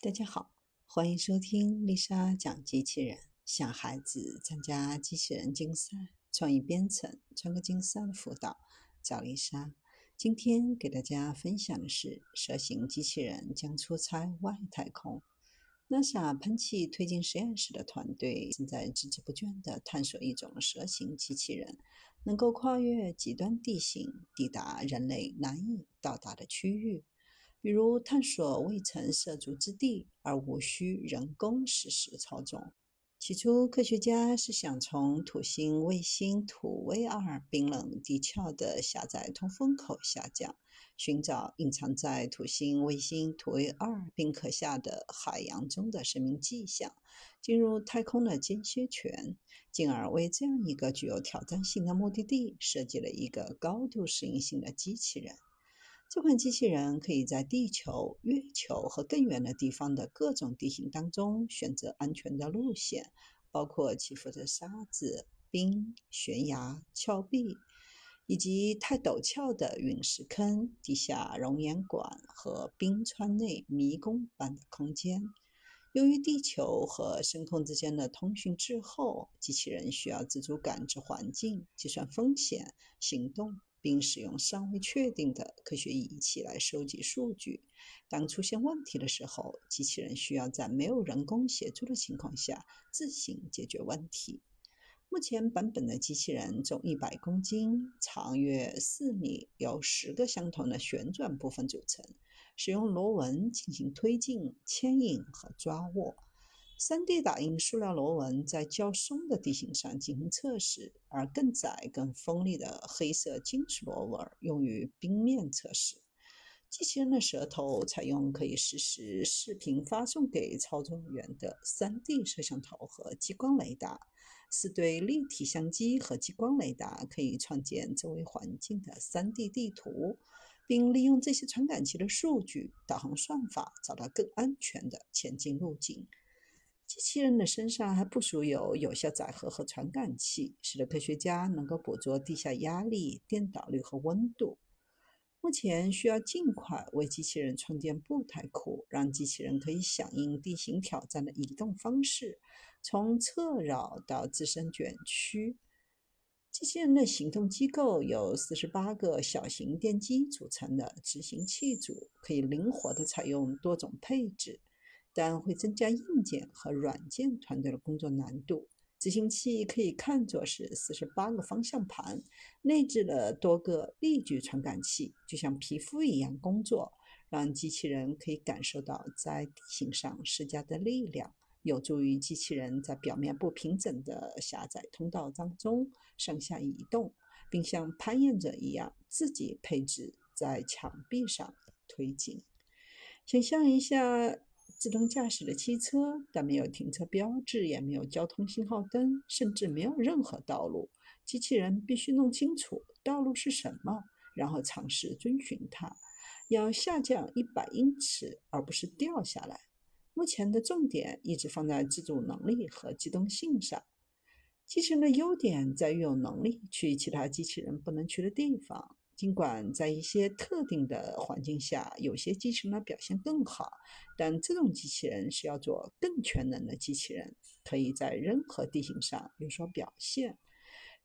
大家好，欢迎收听丽莎讲机器人。想孩子参加机器人竞赛、创意编程、创客竞赛的辅导，找丽莎。今天给大家分享的是，蛇形机器人将出差外太空。NASA 喷气推进实验室的团队正在孜孜不倦地探索一种蛇形机器人，能够跨越极端地形，抵达人类难以到达的区域。比如探索未曾涉足之地，而无需人工实时操纵。起初，科学家是想从土星卫星土卫二冰冷地壳的狭窄通风口下降，寻找隐藏在土星卫星土卫二冰壳下的海洋中的生命迹象，进入太空的间歇泉，进而为这样一个具有挑战性的目的地设计了一个高度适应性的机器人。这款机器人可以在地球、月球和更远的地方的各种地形当中选择安全的路线，包括起伏的沙子、冰、悬崖、峭壁，以及太陡峭的陨石坑、地下熔岩管和冰川内迷宫般的空间。由于地球和深空之间的通讯滞后，机器人需要自主感知环境、计算风险、行动。并使用尚未确定的科学仪器来收集数据。当出现问题的时候，机器人需要在没有人工协助的情况下自行解决问题。目前版本的机器人重一百公斤，长约四米，由十个相同的旋转部分组成，使用螺纹进行推进、牵引和抓握。3D 打印塑料螺纹在较松的地形上进行测试，而更窄、更锋利的黑色金属螺纹用于冰面测试。机器人的舌头采用可以实时视频发送给操作员的 3D 摄像头和激光雷达，是对立体相机和激光雷达可以创建周围环境的 3D 地图，并利用这些传感器的数据导航算法，找到更安全的前进路径。机器人的身上还部署有有效载荷和传感器，使得科学家能够捕捉地下压力、电导率和温度。目前需要尽快为机器人创建步态库，让机器人可以响应地形挑战的移动方式，从侧绕到自身卷曲。机器人的行动机构由四十八个小型电机组成的执行器组，可以灵活地采用多种配置。但会增加硬件和软件团队的工作难度。执行器可以看作是四十八个方向盘，内置了多个力矩传感器，就像皮肤一样工作，让机器人可以感受到在地形上施加的力量，有助于机器人在表面不平整的狭窄通道当中上下移动，并像攀岩者一样自己配置在墙壁上推进。想象一下。自动驾驶的汽车，但没有停车标志，也没有交通信号灯，甚至没有任何道路。机器人必须弄清楚道路是什么，然后尝试遵循它。要下降一百英尺，而不是掉下来。目前的重点一直放在自主能力和机动性上。机器人的优点在于有能力去其他机器人不能去的地方。尽管在一些特定的环境下，有些机器人的表现更好，但这种机器人是要做更全能的机器人，可以在任何地形上有所表现。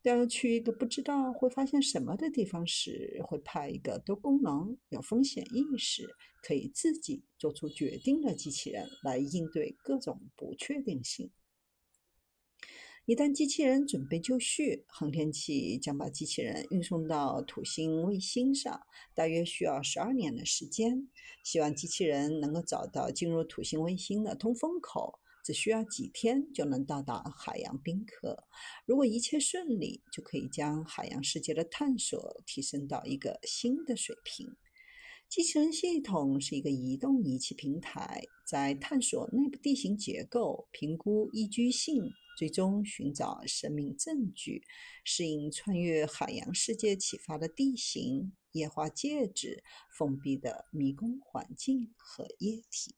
要去一个不知道会发现什么的地方时，会派一个多功能、有风险意识、可以自己做出决定的机器人来应对各种不确定性。一旦机器人准备就绪，航天器将把机器人运送到土星卫星上，大约需要十二年的时间。希望机器人能够找到进入土星卫星的通风口，只需要几天就能到达海洋冰壳。如果一切顺利，就可以将海洋世界的探索提升到一个新的水平。机器人系统是一个移动仪器平台，在探索内部地形结构、评估宜居性。最终寻找生命证据，适应穿越海洋世界启发的地形、液化介质、封闭的迷宫环境和液体。